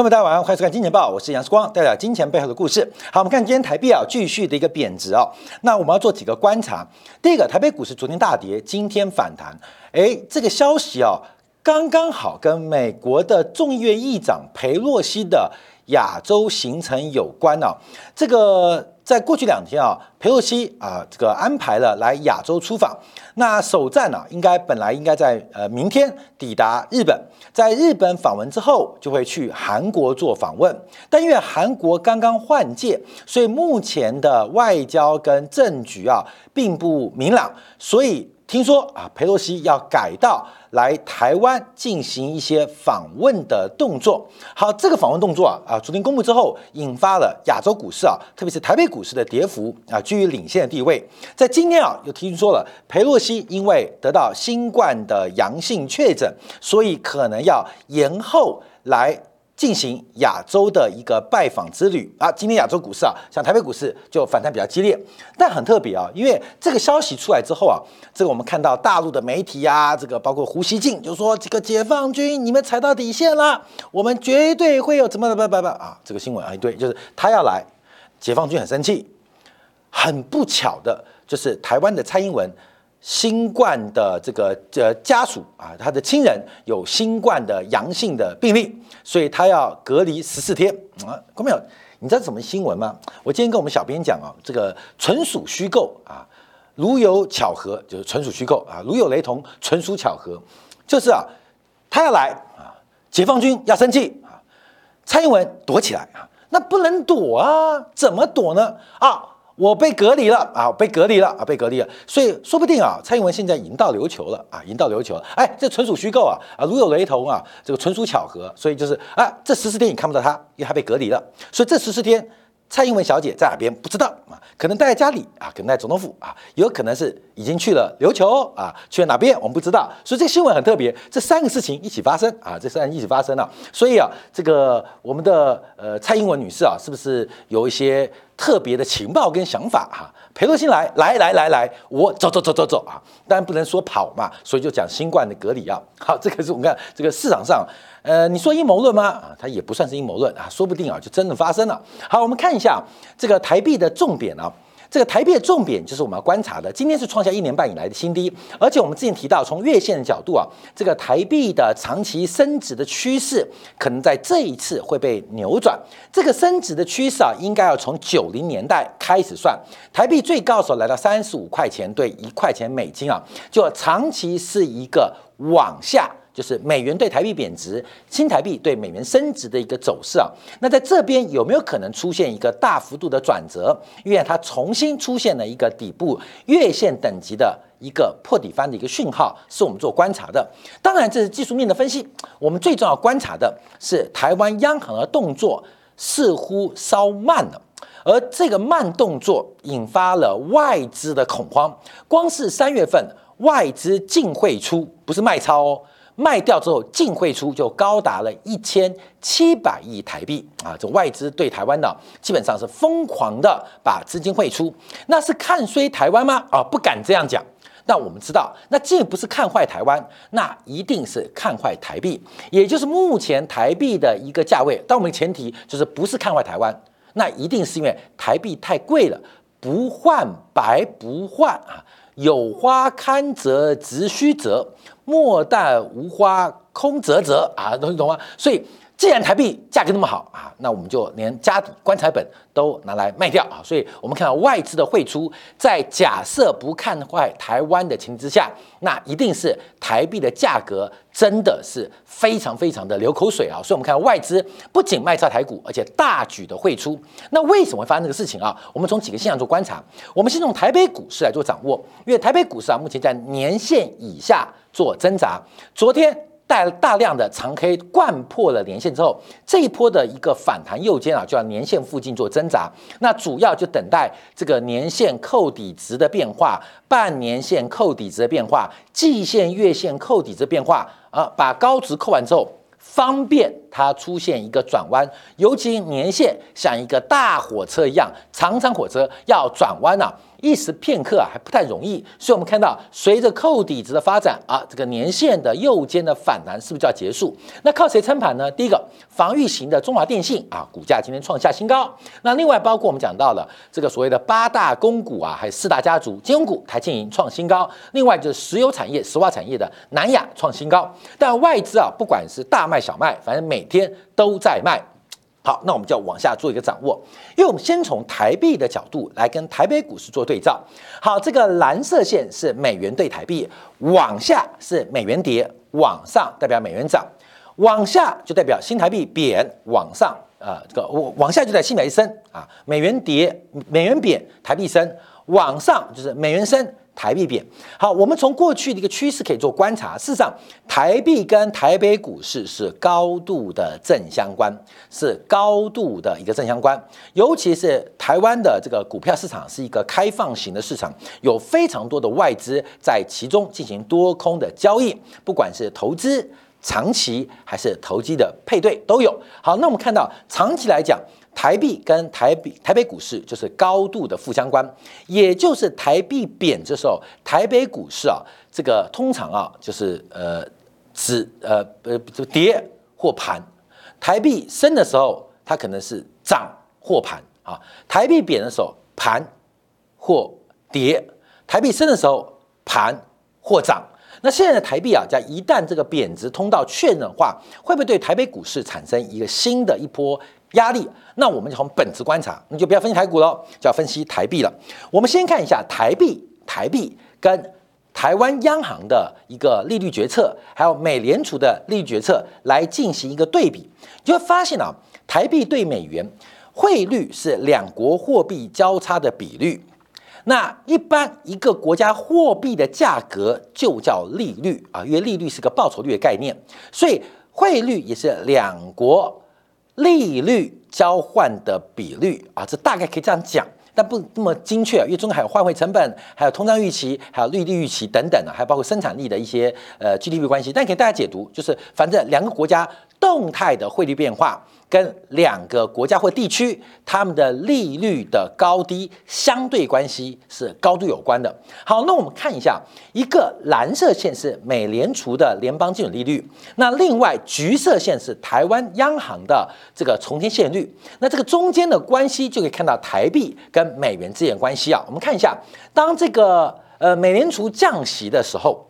那么大家晚上好，欢迎收看《金钱报》，我是杨世光，带来金钱背后的故事。好，我们看今天台币啊，继续的一个贬值哦。那我们要做几个观察。第一个，台北股市昨天大跌，今天反弹。哎，这个消息啊，刚刚好跟美国的众议院议长佩洛西的亚洲行程有关哦。这个。在过去两天啊，佩洛西啊，这个安排了来亚洲出访。那首站呢，应该本来应该在呃明天抵达日本，在日本访问之后，就会去韩国做访问。但因为韩国刚刚换届，所以目前的外交跟政局啊并不明朗，所以。听说啊，佩洛西要改道来台湾进行一些访问的动作。好，这个访问动作啊，啊，昨天公布之后，引发了亚洲股市啊，特别是台北股市的跌幅啊，居于领先的地位。在今天啊，又听说了佩洛西因为得到新冠的阳性确诊，所以可能要延后来。进行亚洲的一个拜访之旅啊，今天亚洲股市啊，像台北股市就反弹比较激烈，但很特别啊，因为这个消息出来之后啊，这个我们看到大陆的媒体啊，这个包括胡锡进就说这个解放军你们踩到底线了，我们绝对会有怎么怎么怎么啊，这个新闻啊一堆，就是他要来，解放军很生气，很不巧的就是台湾的蔡英文。新冠的这个呃家属啊，他的亲人有新冠的阳性的病例，所以他要隔离十四天啊。各位朋友，你知道什么新闻吗？我今天跟我们小编讲啊，这个纯属虚构啊，如有巧合就是纯属虚构啊，如有雷同纯属巧合，就是啊，他要来啊，解放军要生气啊，蔡英文躲起来啊，那不能躲啊，怎么躲呢？啊？我被隔离了啊，被隔离了啊，被隔离了，所以说不定啊，蔡英文现在已经到琉球了啊，已经到琉球了，哎，这纯属虚构啊啊，如有雷同啊，这个纯属巧合，所以就是啊，这十四天你看不到他，因为他被隔离了，所以这十四天。蔡英文小姐在哪边不知道啊？可能待在家里啊，可能在总统府啊，有可能是已经去了琉球啊，去了哪边我们不知道。所以这新闻很特别，这三个事情一起发生啊，这三个一起发生了。所以啊，这个我们的呃蔡英文女士啊，是不是有一些特别的情报跟想法哈？裴洛西来来来来来，我走走走走走啊！当然不能说跑嘛，所以就讲新冠的隔离啊。好，这个是我们看这个市场上。呃，你说阴谋论吗？啊，它也不算是阴谋论啊，说不定啊就真的发生了。好，我们看一下这个台币的重点啊，这个台币的重点就是我们要观察的。今天是创下一年半以来的新低，而且我们之前提到，从月线的角度啊，这个台币的长期升值的趋势可能在这一次会被扭转。这个升值的趋势啊，应该要从九零年代开始算，台币最高时候来到三十五块钱兑一块钱美金啊，就长期是一个往下。就是美元对台币贬值，新台币对美元升值的一个走势啊。那在这边有没有可能出现一个大幅度的转折？因为它重新出现了一个底部月线等级的一个破底翻的一个讯号，是我们做观察的。当然，这是技术面的分析。我们最重要观察的是台湾央行的动作似乎稍慢了，而这个慢动作引发了外资的恐慌。光是三月份外资净汇出，不是卖超哦。卖掉之后净汇出就高达了一千七百亿台币啊！这外资对台湾的基本上是疯狂的把资金汇出，那是看衰台湾吗？啊，不敢这样讲。但我们知道，那既不是看坏台湾，那一定是看坏台币，也就是目前台币的一个价位。但我们前提就是不是看坏台湾，那一定是因为台币太贵了，不换白不换啊！有花堪折直须折。莫待无花空折折啊，懂懂吗？所以既然台币价格那么好啊，那我们就连家底棺材本都拿来卖掉啊。所以我们看到外资的汇出，在假设不看坏台湾的情之下，那一定是台币的价格真的是非常非常的流口水啊。所以我们看到外资不仅卖超台股，而且大举的汇出。那为什么会发生这个事情啊？我们从几个现象做观察。我们先从台北股市来做掌握，因为台北股市啊，目前在年线以下。做挣扎，昨天带大量的长黑灌破了年线之后，这一波的一个反弹右肩啊，就要年线附近做挣扎。那主要就等待这个年线扣底值的变化，半年线扣底值的变化，季线、月线扣底值变化啊，把高值扣完之后。方便它出现一个转弯，尤其年线像一个大火车一样，长长火车要转弯啊，一时片刻啊还不太容易。所以我们看到，随着扣底值的发展啊，这个年线的右肩的反弹是不是就要结束？那靠谁撑盘呢？第一个，防御型的中华电信啊，股价今天创下新高。那另外包括我们讲到了这个所谓的八大公股啊，还有四大家族金融股，台积银创新高。另外就是石油产业、石化产业的南亚创新高。但外资啊，不管是大卖小卖，反正每天都在卖。好，那我们就要往下做一个掌握，因为我们先从台币的角度来跟台北股市做对照。好，这个蓝色线是美元对台币，往下是美元跌，往上代表美元涨，往下就代表新台币贬，往上啊这个往往下就在新台币升啊，美元跌，美元贬，台币升，往上就是美元升。台币贬，好，我们从过去的一个趋势可以做观察。事实上，台币跟台北股市是高度的正相关，是高度的一个正相关。尤其是台湾的这个股票市场是一个开放型的市场，有非常多的外资在其中进行多空的交易，不管是投资长期还是投机的配对都有。好，那我们看到长期来讲。台币跟台币台北股市就是高度的负相关，也就是台币贬的时候，台北股市啊，这个通常啊就是呃止呃呃跌或盘；台币升的时候，它可能是涨或盘啊；台币贬的时候，盘或跌；台币升的时候，盘或涨。那现在的台币啊，在一旦这个贬值通道确认化，会不会对台北股市产生一个新的一波？压力，那我们就从本质观察，你就不要分析台股了，就要分析台币了。我们先看一下台币，台币跟台湾央行的一个利率决策，还有美联储的利率决策来进行一个对比，就会发现啊，台币对美元汇率是两国货币交叉的比率。那一般一个国家货币的价格就叫利率啊，因为利率是个报酬率的概念，所以汇率也是两国。利率交换的比率啊，这大概可以这样讲，但不那么精确，因为中国还有换汇成本，还有通胀预期，还有利率预期等等啊，还有包括生产力的一些呃 GDP 关系。但给大家解读，就是反正两个国家动态的汇率变化。跟两个国家或地区他们的利率的高低相对关系是高度有关的。好，那我们看一下，一个蓝色线是美联储的联邦基准利率，那另外橘色线是台湾央行的这个重天现率。那这个中间的关系就可以看到台币跟美元之间关系啊。我们看一下，当这个呃美联储降息的时候。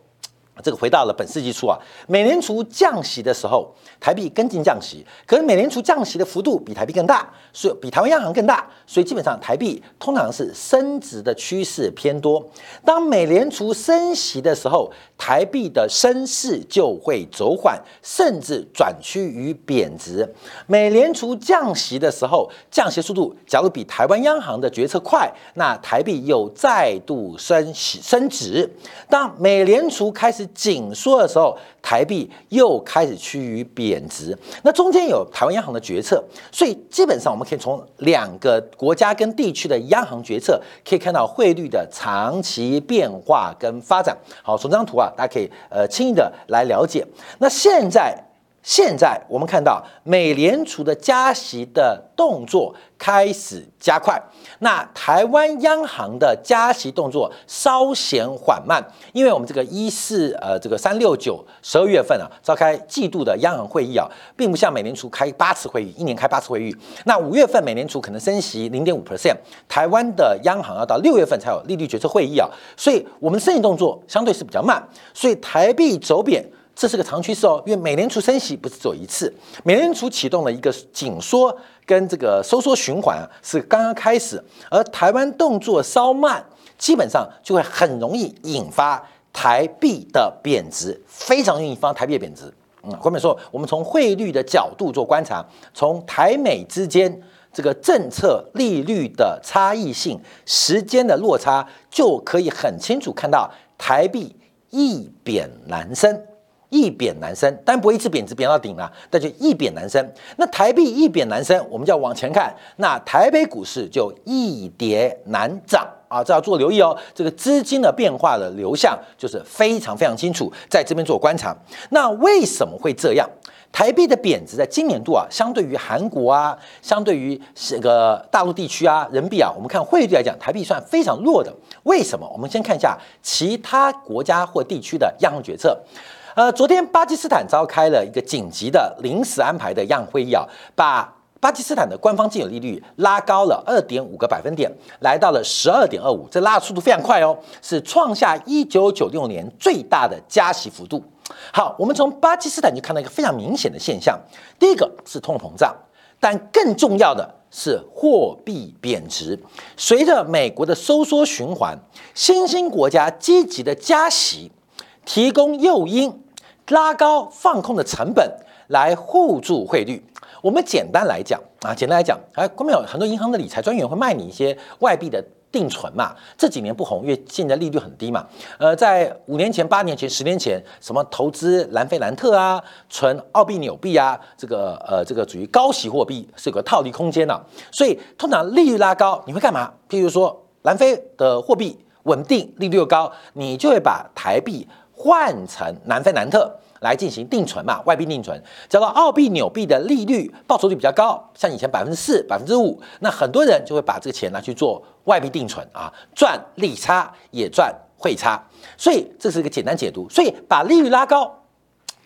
这个回到了本世纪初啊，美联储降息的时候，台币跟进降息，可是美联储降息的幅度比台币更大，所以比台湾央行更大，所以基本上台币通常是升值的趋势偏多。当美联储升息的时候，台币的升势就会走缓，甚至转趋于贬值。美联储降息的时候，降息速度假如比台湾央行的决策快，那台币又再度升息升值。当美联储开始紧缩的时候，台币又开始趋于贬值。那中间有台湾央行的决策，所以基本上我们可以从两个国家跟地区的央行决策，可以看到汇率的长期变化跟发展。好，从这张图啊，大家可以呃轻易的来了解。那现在。现在我们看到美联储的加息的动作开始加快，那台湾央行的加息动作稍显缓慢，因为我们这个一四呃这个三六九十二月份啊召开季度的央行会议啊，并不像美联储开八次会议，一年开八次会议。那五月份美联储可能升息零点五 percent，台湾的央行要到六月份才有利率决策会议啊，所以我们升息动作相对是比较慢，所以台币走贬。这是个长趋势哦，因为美联储升息不是只有一次，美联储启动了一个紧缩跟这个收缩循环是刚刚开始，而台湾动作稍慢，基本上就会很容易引发台币的贬值，非常容易引发台币的贬值。嗯，后面说我们从汇率的角度做观察，从台美之间这个政策利率的差异性、时间的落差，就可以很清楚看到台币一贬难升。一贬难升，但不会一次贬值贬到顶了，但就一贬难升。那台币一贬难升，我们就要往前看，那台北股市就一跌难涨啊，这要做留意哦。这个资金的变化的流向就是非常非常清楚，在这边做观察。那为什么会这样？台币的贬值在今年度啊，相对于韩国啊，相对于这个大陆地区啊，人民币啊，我们看汇率来讲，台币算非常弱的。为什么？我们先看一下其他国家或地区的央行决策。呃，昨天巴基斯坦召开了一个紧急的临时安排的央行会议啊，把巴基斯坦的官方基准利率拉高了二点五个百分点，来到了十二点二五，这拉的速度非常快哦，是创下一九九六年最大的加息幅度。好，我们从巴基斯坦就看到一个非常明显的现象，第一个是通货膨胀，但更重要的是货币贬值。随着美国的收缩循环，新兴国家积极的加息。提供诱因，拉高放空的成本，来护住汇率。我们简单来讲啊，简单来讲，哎，国民有很多银行的理财专员会卖你一些外币的定存嘛。这几年不红，因为现在利率很低嘛。呃，在五年前、八年前、十年前，什么投资南非兰特啊，存澳币、纽币啊，这个呃，这个属于高息货币，是有个套利空间呢。所以通常利率拉高，你会干嘛？譬如说，南非的货币稳定，利率又高，你就会把台币。换成南非南特来进行定存嘛，外币定存，叫做澳币纽币的利率报酬率比较高，像以前百分之四、百分之五，那很多人就会把这个钱拿去做外币定存啊，赚利差也赚汇差，所以这是一个简单解读。所以把利率拉高，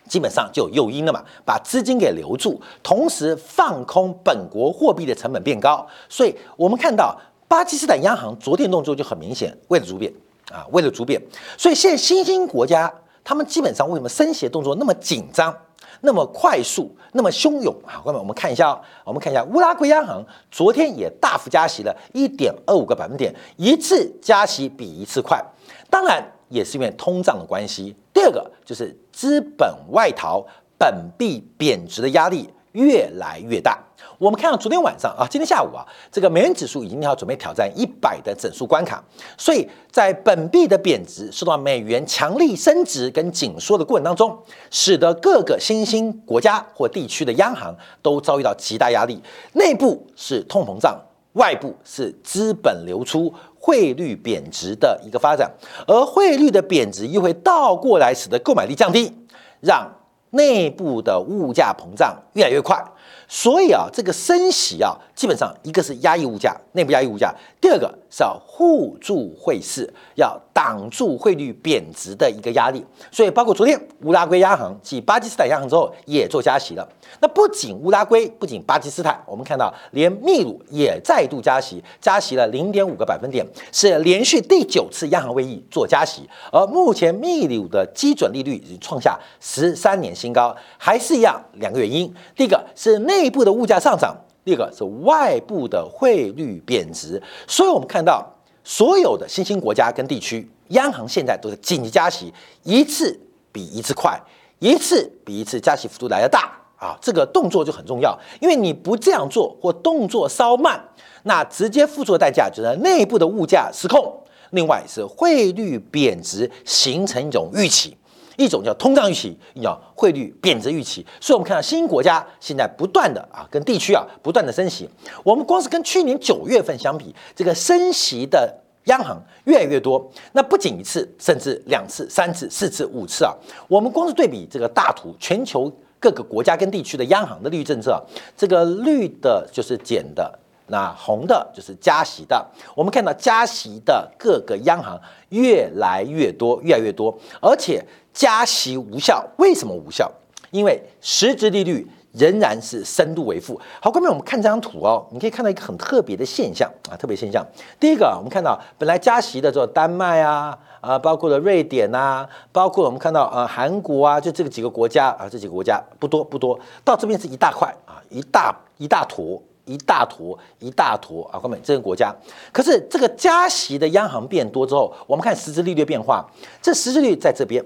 基本上就有诱因了嘛，把资金给留住，同时放空本国货币的成本变高，所以我们看到巴基斯坦央行昨天动作就很明显，为了逐变。啊，为了逐贬，所以现在新兴国家他们基本上为什么升息动作那么紧张、那么快速、那么汹涌啊？各位，我们看一下哦，我们看一下乌拉圭央行昨天也大幅加息了一点二五个百分点，一次加息比一次快，当然也是因为通胀的关系。第二个就是资本外逃、本币贬值的压力越来越大。我们看到昨天晚上啊，今天下午啊，这个美元指数已经要准备挑战一百的整数关卡，所以在本币的贬值受到美元强力升值跟紧缩的过程当中，使得各个新兴国家或地区的央行都遭遇到极大压力，内部是通膨胀，外部是资本流出、汇率贬值的一个发展，而汇率的贬值又会倒过来使得购买力降低，让内部的物价膨胀越来越快。所以啊，这个升息啊，基本上一个是压抑物价，内部压抑物价；第二个是要护住汇市，要挡住汇率贬值的一个压力。所以，包括昨天乌拉圭央行继巴基斯坦央行之后也做加息了。那不仅乌拉圭，不仅巴基斯坦，我们看到连秘鲁也再度加息，加息了零点五个百分点，是连续第九次央行会议做加息。而目前秘鲁的基准利率已经创下十三年新高，还是一样两个原因。第一个是内部的物价上涨，第二个是外部的汇率贬值，所以我们看到所有的新兴国家跟地区央行现在都是紧急加息，一次比一次快，一次比一次加息幅度来的大啊！这个动作就很重要，因为你不这样做或动作稍慢，那直接付出的代价就是内部的物价失控，另外是汇率贬值形成一种预期。一种叫通胀预期，一种汇率贬值预期，所以我们看到新兴国家现在不断的啊，跟地区啊不断的升息。我们光是跟去年九月份相比，这个升息的央行越来越多。那不仅一次，甚至两次、三次、四次、五次啊。我们光是对比这个大图，全球各个国家跟地区的央行的利率政策，这个绿的就是减的。那红的就是加息的，我们看到加息的各个央行越来越多，越来越多，而且加息无效。为什么无效？因为实质利率仍然是深度为负。好，各位，我们看这张图哦，你可以看到一个很特别的现象啊，特别现象。第一个，我们看到本来加息的这丹麦啊，啊，包括了瑞典呐，包括我们看到呃韩国啊，就这个几个国家啊，这几个国家不多不多，到这边是一大块啊，一大一大坨。一大坨一大坨啊！各位，这个国家，可是这个加息的央行变多之后，我们看实质利率变化，这实质率在这边，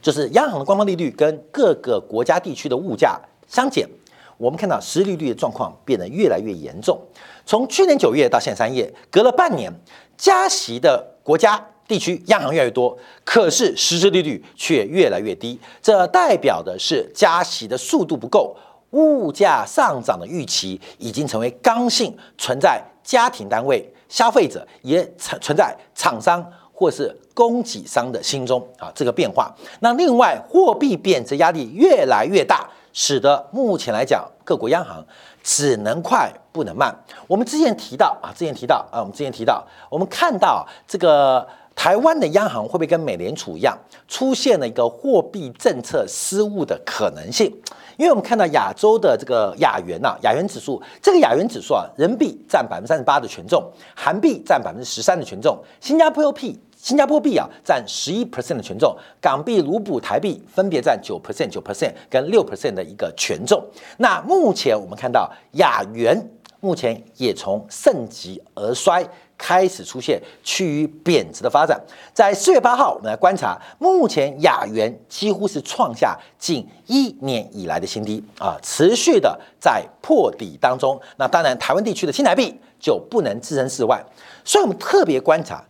就是央行的官方利率跟各个国家地区的物价相减，我们看到实利率的状况变得越来越严重。从去年九月到现在三月，隔了半年，加息的国家地区央行越来越多，可是实质利率却越来越低，这代表的是加息的速度不够。物价上涨的预期已经成为刚性，存在家庭单位、消费者，也存存在厂商或是供给商的心中啊这个变化。那另外，货币贬值压力越来越大，使得目前来讲，各国央行只能快不能慢。我们之前提到啊，之前提到啊，我们之前提到，我们看到这个台湾的央行会不会跟美联储一样，出现了一个货币政策失误的可能性？因为我们看到亚洲的这个亚元呐，亚元指数，这个亚元指数啊，人民币占百分之三十八的权重，韩币占百分之十三的权重，新加坡币新加坡币啊占十一 percent 的权重，港币、卢布、台币分别占九 percent、九 percent 跟六 percent 的一个权重。那目前我们看到亚元目前也从盛极而衰。开始出现趋于贬值的发展，在四月八号，我们来观察，目前亚元几乎是创下近一年以来的新低啊，持续的在破底当中。那当然，台湾地区的新台币就不能置身事外，所以我们特别观察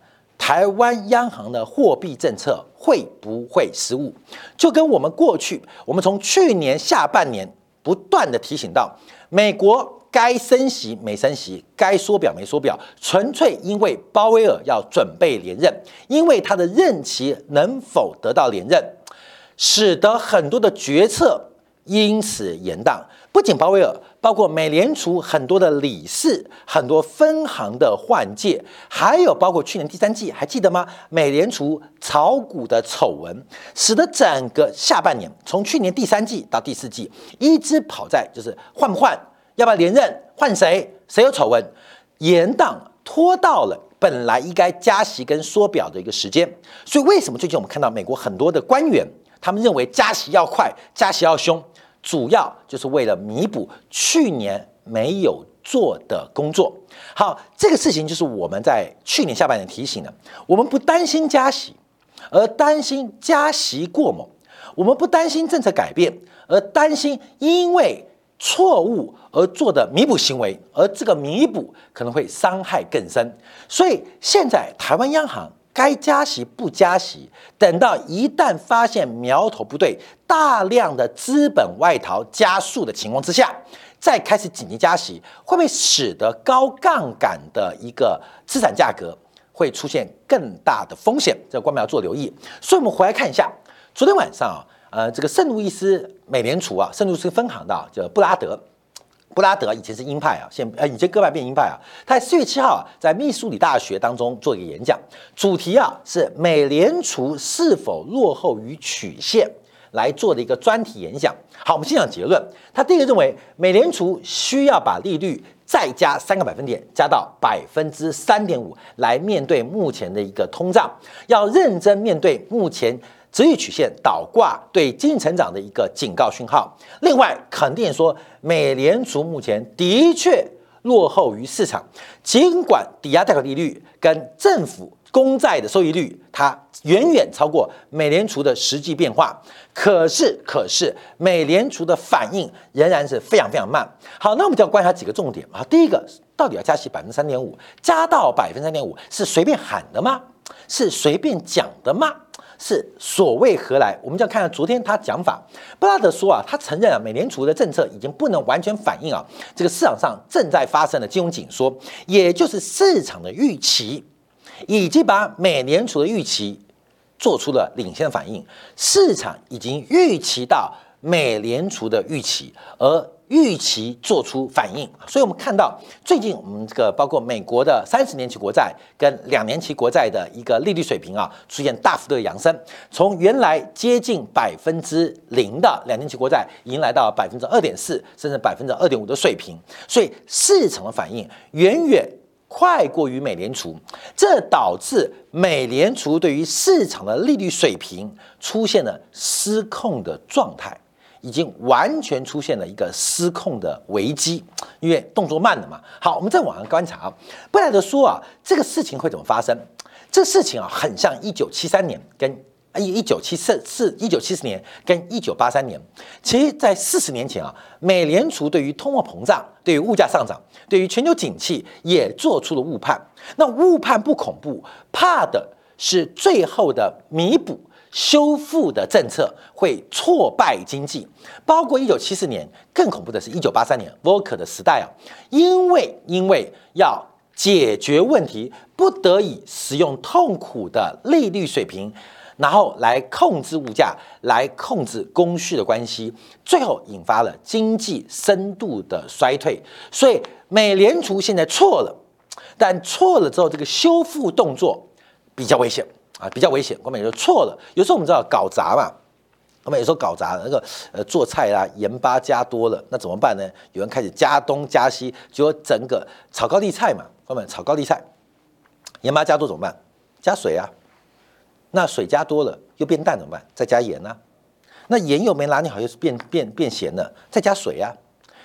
台湾央行的货币政策会不会失误，就跟我们过去，我们从去年下半年不断的提醒到美国。该升息没升息，该缩表没缩表，纯粹因为鲍威尔要准备连任，因为他的任期能否得到连任，使得很多的决策因此延宕。不仅鲍威尔，包括美联储很多的理事、很多分行的换届，还有包括去年第三季，还记得吗？美联储炒股的丑闻，使得整个下半年，从去年第三季到第四季，一直跑在就是换不换。要不要连任？换谁？谁有丑闻？延宕拖到了本来应该加息跟缩表的一个时间。所以为什么最近我们看到美国很多的官员，他们认为加息要快，加息要凶，主要就是为了弥补去年没有做的工作。好，这个事情就是我们在去年下半年提醒的。我们不担心加息，而担心加息过猛；我们不担心政策改变，而担心因为。错误而做的弥补行为，而这个弥补可能会伤害更深。所以现在台湾央行该加息不加息，等到一旦发现苗头不对，大量的资本外逃加速的情况之下，再开始紧急加息，会不会使得高杠杆的一个资产价格会出现更大的风险？这个官们要做留意。所以我们回来看一下，昨天晚上啊。呃，这个圣路易斯美联储啊，圣路易斯分行的叫布拉德，布拉德以前是鹰派啊，现呃以前鸽派变鹰派啊。他在四月七号啊，在密苏里大学当中做一个演讲，主题啊是美联储是否落后于曲线来做的一个专题演讲。好，我们先讲结论。他第一个认为，美联储需要把利率再加三个百分点，加到百分之三点五，来面对目前的一个通胀，要认真面对目前。直率曲线倒挂对经济成长的一个警告讯号。另外，肯定说美联储目前的确落后于市场，尽管抵押贷款利率跟政府公债的收益率它远远超过美联储的实际变化，可是可是美联储的反应仍然是非常非常慢。好，那我们就要观察几个重点啊。第一个，到底要加息百分之三点五，加到百分之三点五是随便喊的吗？是随便讲的吗？是所谓何来？我们就要看看昨天他讲法，布拉德说啊，他承认啊，美联储的政策已经不能完全反映啊这个市场上正在发生的金融紧缩，也就是市场的预期，已经把美联储的预期做出了领先反应，市场已经预期到美联储的预期，而。预期做出反应，所以我们看到最近我们这个包括美国的三十年期国债跟两年期国债的一个利率水平啊，出现大幅度的扬升，从原来接近百分之零的两年期国债，迎来到百分之二点四，甚至百分之二点五的水平，所以市场的反应远远快过于美联储，这导致美联储对于市场的利率水平出现了失控的状态。已经完全出现了一个失控的危机，因为动作慢了嘛。好，我们再往上观察啊，布莱德说啊，这个事情会怎么发生？这事情啊，很像一九七三年跟一一九七四四一九七四年跟一九八三年。其实，在四十年前啊，美联储对于通货膨胀、对于物价上涨、对于全球景气也做出了误判。那误判不恐怖，怕的是最后的弥补。修复的政策会挫败经济，包括一九七四年，更恐怖的是一九八三年沃克的时代啊，因为因为要解决问题，不得已使用痛苦的利率水平，然后来控制物价，来控制供需的关系，最后引发了经济深度的衰退。所以美联储现在错了，但错了之后，这个修复动作比较危险啊，比较危险。我们也就错了，有时候我们知道搞砸嘛。我们有时候搞砸那个呃做菜啦，盐巴加多了，那怎么办呢？有人开始加东加西，结果整个炒高丽菜嘛，朋友们炒高丽菜，盐巴加多怎么办？加水啊，那水加多了又变淡怎么办？再加盐啊，那盐又没拿捏好又是变变变咸了，再加水啊，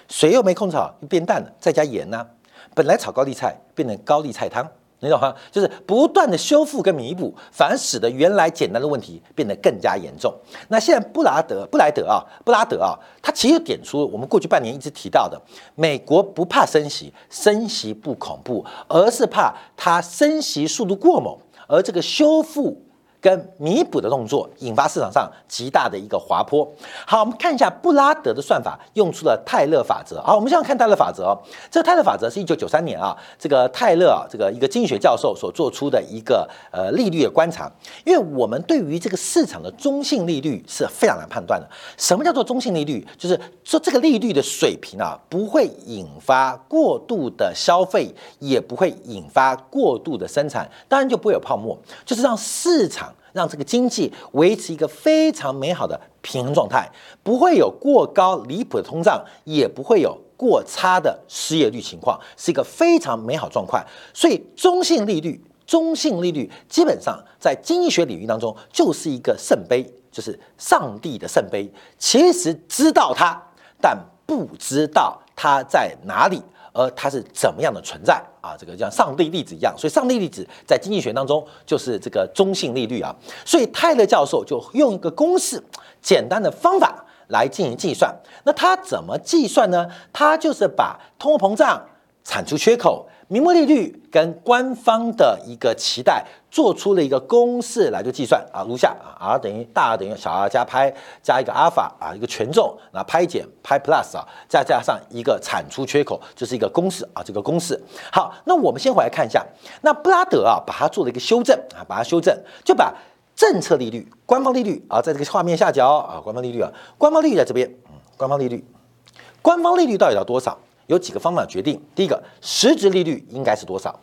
水又没控制好又变淡了，再加盐呐，本来炒高丽菜变成高丽菜汤。你懂吗？就是不断的修复跟弥补，反而使得原来简单的问题变得更加严重。那现在布拉德布莱德啊，布拉德啊，他其实点出我们过去半年一直提到的，美国不怕升息，升息不恐怖，而是怕它升息速度过猛，而这个修复。跟弥补的动作引发市场上极大的一个滑坡。好，我们看一下布拉德的算法用出了泰勒法则。好，我们现在看泰勒法则。这个泰勒法则是一九九三年啊，这个泰勒啊，这个一个经济学教授所做出的一个呃利率的观察。因为我们对于这个市场的中性利率是非常难判断的。什么叫做中性利率？就是说这个利率的水平啊，不会引发过度的消费，也不会引发过度的生产，当然就不会有泡沫，就是让市场。让这个经济维持一个非常美好的平衡状态，不会有过高离谱的通胀，也不会有过差的失业率情况，是一个非常美好状况。所以，中性利率，中性利率基本上在经济学领域当中就是一个圣杯，就是上帝的圣杯。其实知道它，但不知道它在哪里。而它是怎么样的存在啊？这个像上帝粒子一样，所以上帝粒子在经济学当中就是这个中性利率啊。所以泰勒教授就用一个公式，简单的方法来进行计算。那他怎么计算呢？他就是把通货膨胀、产出缺口。名目利率跟官方的一个期待做出了一个公式来做计算啊，如下啊，R 等于大 R 等于小 r 加派加一个阿尔法啊，一个权重，那派减派 plus 啊，再加上一个产出缺口，就是一个公式啊，这个公式。好，那我们先回来看一下，那布拉德啊，把它做了一个修正啊，把它修正，就把政策利率、官方利率啊，在这个画面下角啊，官方利率啊，官方利率在这边，嗯，官方利率，官方利率到底要多少？有几个方法决定。第一个，实质利率应该是多少？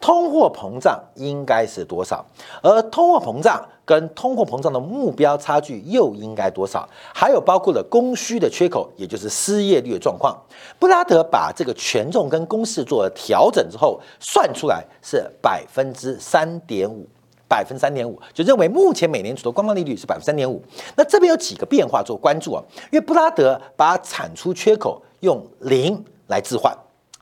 通货膨胀应该是多少？而通货膨胀跟通货膨胀的目标差距又应该多少？还有包括了供需的缺口，也就是失业率的状况。布拉德把这个权重跟公式做了调整之后，算出来是百分之三点五，百分之三点五，就认为目前美联储的官方利率是百分之三点五。那这边有几个变化做关注啊？因为布拉德把产出缺口。用零来置换，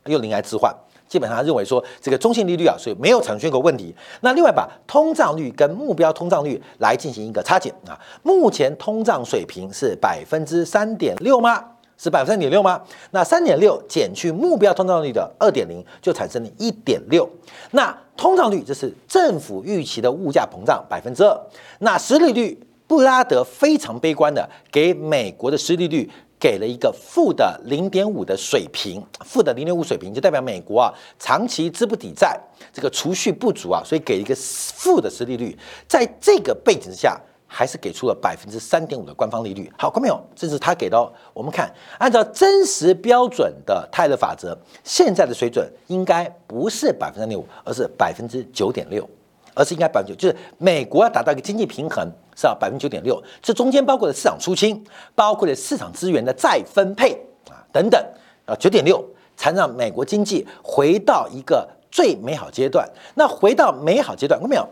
用零来置换，基本上认为说这个中性利率啊，所以没有产生缺口问题。那另外把通胀率跟目标通胀率来进行一个差减啊，目前通胀水平是百分之三点六吗？是百分之三点六吗？那三点六减去目标通胀率的二点零，就产生了一点六。那通胀率这是政府预期的物价膨胀百分之二。那实利率，布拉德非常悲观的给美国的实利率。给了一个负的零点五的水平，负的零点五水平就代表美国啊长期资不抵债，这个储蓄不足啊，所以给一个负的实利率，在这个背景之下，还是给出了百分之三点五的官方利率。好，看没有？这是他给的。我们看，按照真实标准的泰勒法则，现在的水准应该不是百分之三点五，而是百分之九点六。而是应该百分之九，就是美国要达到一个经济平衡，是要百分之九点六。这中间包括了市场出清，包括了市场资源的再分配啊等等，啊九点六才让美国经济回到一个最美好阶段。那回到美好阶段，看到没有？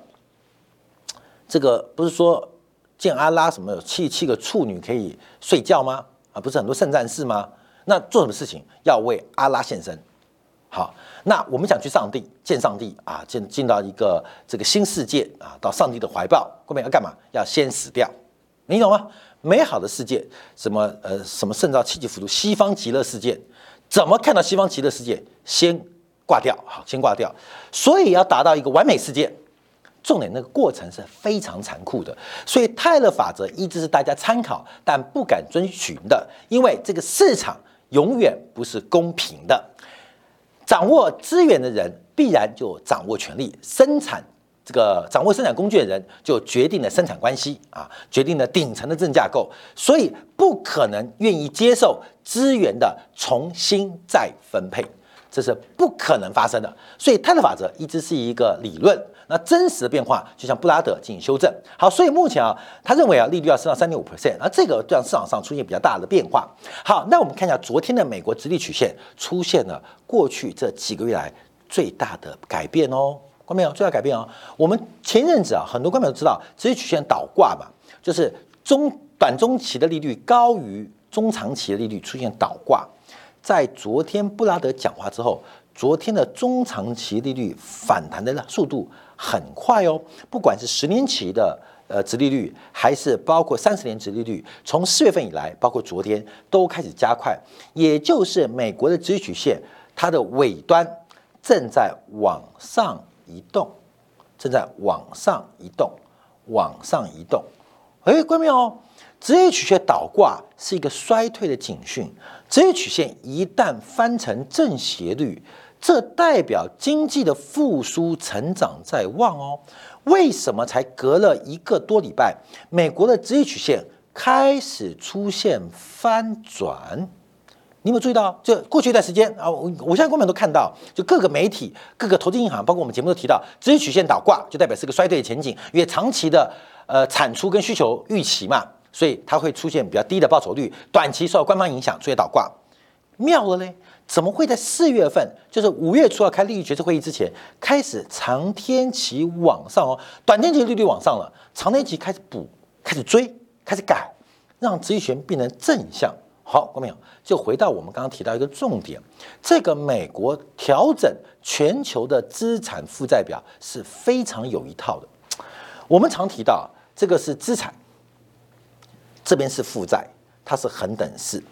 这个不是说见阿拉什么七七个处女可以睡觉吗？啊，不是很多圣战士吗？那做什么事情要为阿拉献身？好，那我们想去上帝见上帝啊，进进到一个这个新世界啊，到上帝的怀抱，后面要干嘛？要先死掉，你懂吗？美好的世界，什么呃什么圣召七级辅助西方极乐世界，怎么看到西方极乐世界？先挂掉，好，先挂掉。所以要达到一个完美世界，重点那个过程是非常残酷的。所以泰勒法则一直是大家参考但不敢遵循的，因为这个市场永远不是公平的。掌握资源的人必然就掌握权力，生产这个掌握生产工具的人就决定了生产关系啊，决定了顶层的政架构，所以不可能愿意接受资源的重新再分配，这是不可能发生的。所以泰勒法则一直是一个理论。那真实的变化就像布拉德进行修正。好，所以目前啊，他认为啊，利率要升到三点五 percent，而这个让市场上出现比较大的变化。好，那我们看一下昨天的美国直立曲线出现了过去这几个月来最大的改变哦，看到没有？最大改变哦。我们前阵子啊，很多观众都知道直立曲线倒挂嘛，就是中短中期的利率高于中长期的利率出现倒挂。在昨天布拉德讲话之后，昨天的中长期利率反弹的速度。很快哦，不管是十年期的呃殖利率，还是包括三十年殖利率，从四月份以来，包括昨天都开始加快，也就是美国的殖率曲线，它的尾端正在往上移动，正在往上移动，往上移动。哎，关没有？殖率曲线倒挂是一个衰退的警讯，殖率曲线一旦翻成正斜率。这代表经济的复苏成长在望哦。为什么才隔了一个多礼拜，美国的直率曲线开始出现翻转？你有没有注意到？就过去一段时间啊，我我相信观众都看到，就各个媒体、各个投资银行，包括我们节目都提到，直率曲线倒挂就代表是个衰退的前景，因为长期的呃产出跟需求预期嘛，所以它会出现比较低的报酬率，短期受到官方影响出现倒挂。妙了嘞！怎么会在四月份，就是五月初要开利率决策会议之前，开始长天期往上哦，短天期利率往上了，长天期开始补，开始追，开始改，让资权变成正向。好，观众朋友，就回到我们刚刚提到一个重点，这个美国调整全球的资产负债表是非常有一套的。我们常提到这个是资产，这边是负债，它是恒等式。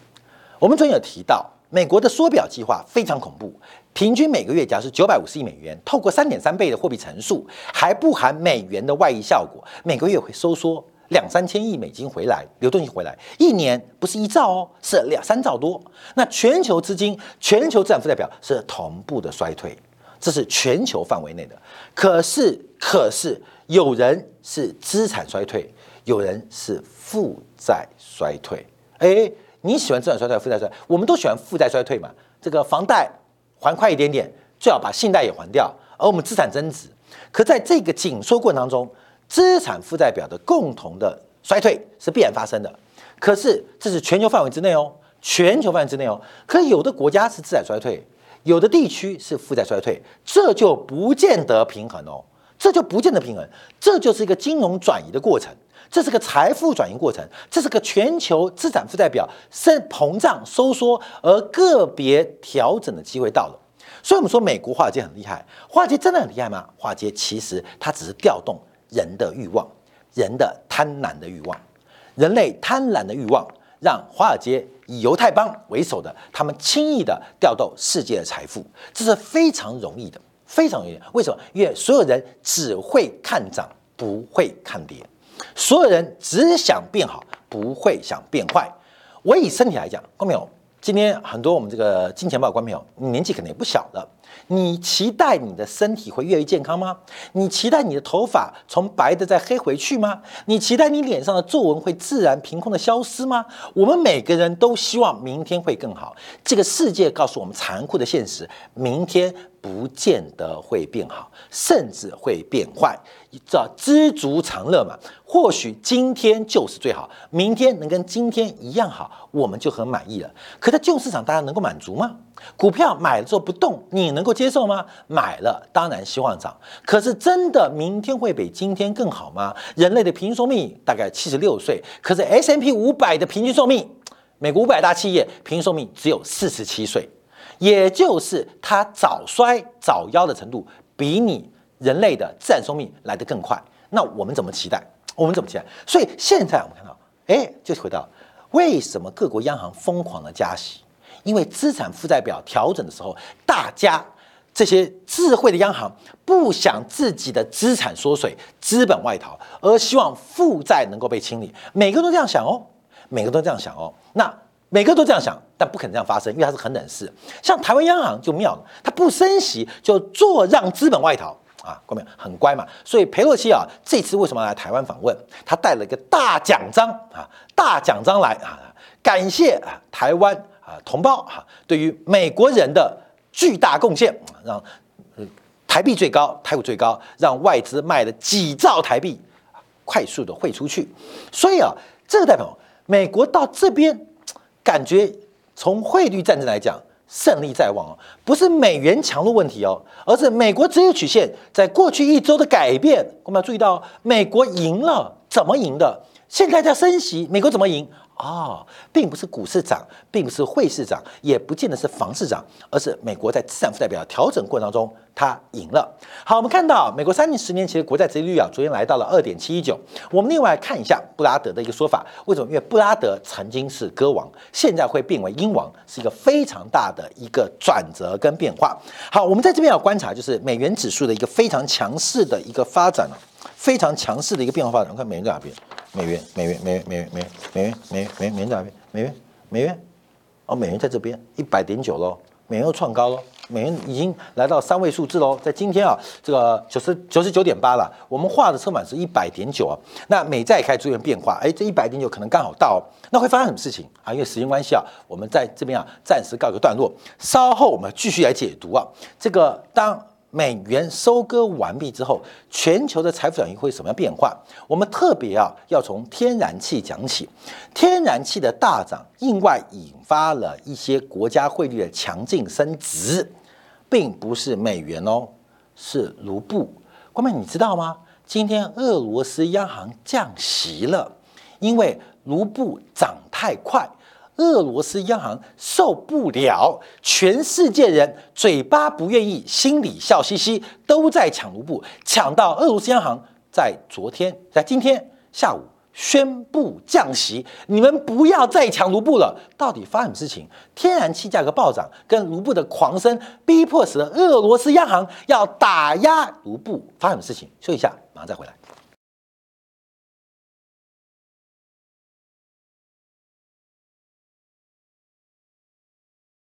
我们昨天有提到。美国的缩表计划非常恐怖，平均每个月假是九百五十亿美元，透过三点三倍的货币乘数，还不含美元的外溢效果，每个月会收缩两三千亿美金回来，流动性回来，一年不是一兆哦，是两三兆多。那全球资金、全球资产负债表是同步的衰退，这是全球范围内的。可是，可是有人是资产衰退，有人是负债衰退，哎。你喜欢资产衰退、负债衰退？我们都喜欢负债衰退嘛？这个房贷还快一点点，最好把信贷也还掉，而我们资产增值。可在这个紧缩过程当中，资产负债表的共同的衰退是必然发生的。可是这是全球范围之内哦，全球范围之内哦。可有的国家是资产衰退，有的地区是负债衰退，这就不见得平衡哦，这就不见得平衡，这就是一个金融转移的过程。这是个财富转移过程，这是个全球资产负债表是膨胀收缩，而个别调整的机会到了。所以，我们说美国华尔街很厉害，华尔街真的很厉害吗？华尔街其实它只是调动人的欲望，人的贪婪的欲望，人类贪婪的欲望，让华尔街以犹太帮为首的他们轻易的调动世界的财富，这是非常容易的，非常容易。为什么？因为所有人只会看涨，不会看跌。所有人只想变好，不会想变坏。我以身体来讲，观众朋友，今天很多我们这个金钱豹观众朋友，你年纪可能也不小了。你期待你的身体会越来越健康吗？你期待你的头发从白的再黑回去吗？你期待你脸上的皱纹会自然凭空的消失吗？我们每个人都希望明天会更好。这个世界告诉我们残酷的现实：明天。不见得会变好，甚至会变坏。叫知足常乐嘛。或许今天就是最好，明天能跟今天一样好，我们就很满意了。可在旧市场，大家能够满足吗？股票买了之后不动，你能够接受吗？买了当然希望涨，可是真的明天会比今天更好吗？人类的平均寿命大概七十六岁，可是 S M P 五百的平均寿命，美国五百大企业平均寿命只有四十七岁。也就是它早衰早夭的程度比你人类的自然寿命来得更快，那我们怎么期待？我们怎么期待？所以现在我们看到，哎，就回到为什么各国央行疯狂的加息？因为资产负债表调整的时候，大家这些智慧的央行不想自己的资产缩水、资本外逃，而希望负债能够被清理。每个人都这样想哦，每个都这样想哦。那每个都这样想。但不可能这样发生，因为它是很冷事。像台湾央行就妙了，它不升息就坐让资本外逃啊，各位很乖嘛。所以佩洛西啊，这次为什么来台湾访问？他带了一个大奖章啊，大奖章来啊，感谢啊台湾啊同胞哈对于美国人的巨大贡献，让台币最高，台股最高，让外资卖了几兆台币。快速的汇出去，所以啊，这个代表美国到这边，感觉从汇率战争来讲，胜利在望，不是美元强弱问题哦，而是美国职业曲线在过去一周的改变。我们要注意到，美国赢了，怎么赢的？现在在升息，美国怎么赢？哦，并不是股市涨，并不是汇市涨，也不见得是房市涨，而是美国在资产负债表调整过程当中，它赢了。好，我们看到美国三年、十年期的国债殖利率啊，昨天来到了二点七一九。我们另外看一下布拉德的一个说法，为什么？因为布拉德曾经是歌王，现在会变为鹰王，是一个非常大的一个转折跟变化。好，我们在这边要观察，就是美元指数的一个非常强势的一个发展了，非常强势的一个变化发展。我看美元在哪边？美元，美元，美元，美元，美元，美元，美元，美元在哪边？美元，美元，哦，美元在这边，一百点九喽，美元又创高喽，美元已经来到三位数字喽，在今天啊，这个九十九十九点八了，我们画的车满是一百点九啊，那美债开始出现变化，哎，这一百点九可能刚好到，那会发生什么事情啊？因为时间关系啊，我们在这边啊暂时告一个段落，稍后我们继续来解读啊，这个当。美元收割完毕之后，全球的财富转移会什么样变化？我们特别啊要从天然气讲起。天然气的大涨，另外引发了一些国家汇率的强劲升值，并不是美元哦，是卢布。哥们，你知道吗？今天俄罗斯央行降息了，因为卢布涨太快。俄罗斯央行受不了，全世界人嘴巴不愿意，心里笑嘻嘻，都在抢卢布，抢到俄罗斯央行在昨天，在今天下午宣布降息，你们不要再抢卢布了。到底发生什么事情？天然气价格暴涨，跟卢布的狂升，逼迫使得俄罗斯央行要打压卢布，发生什么事情？休息一下，马上再回来。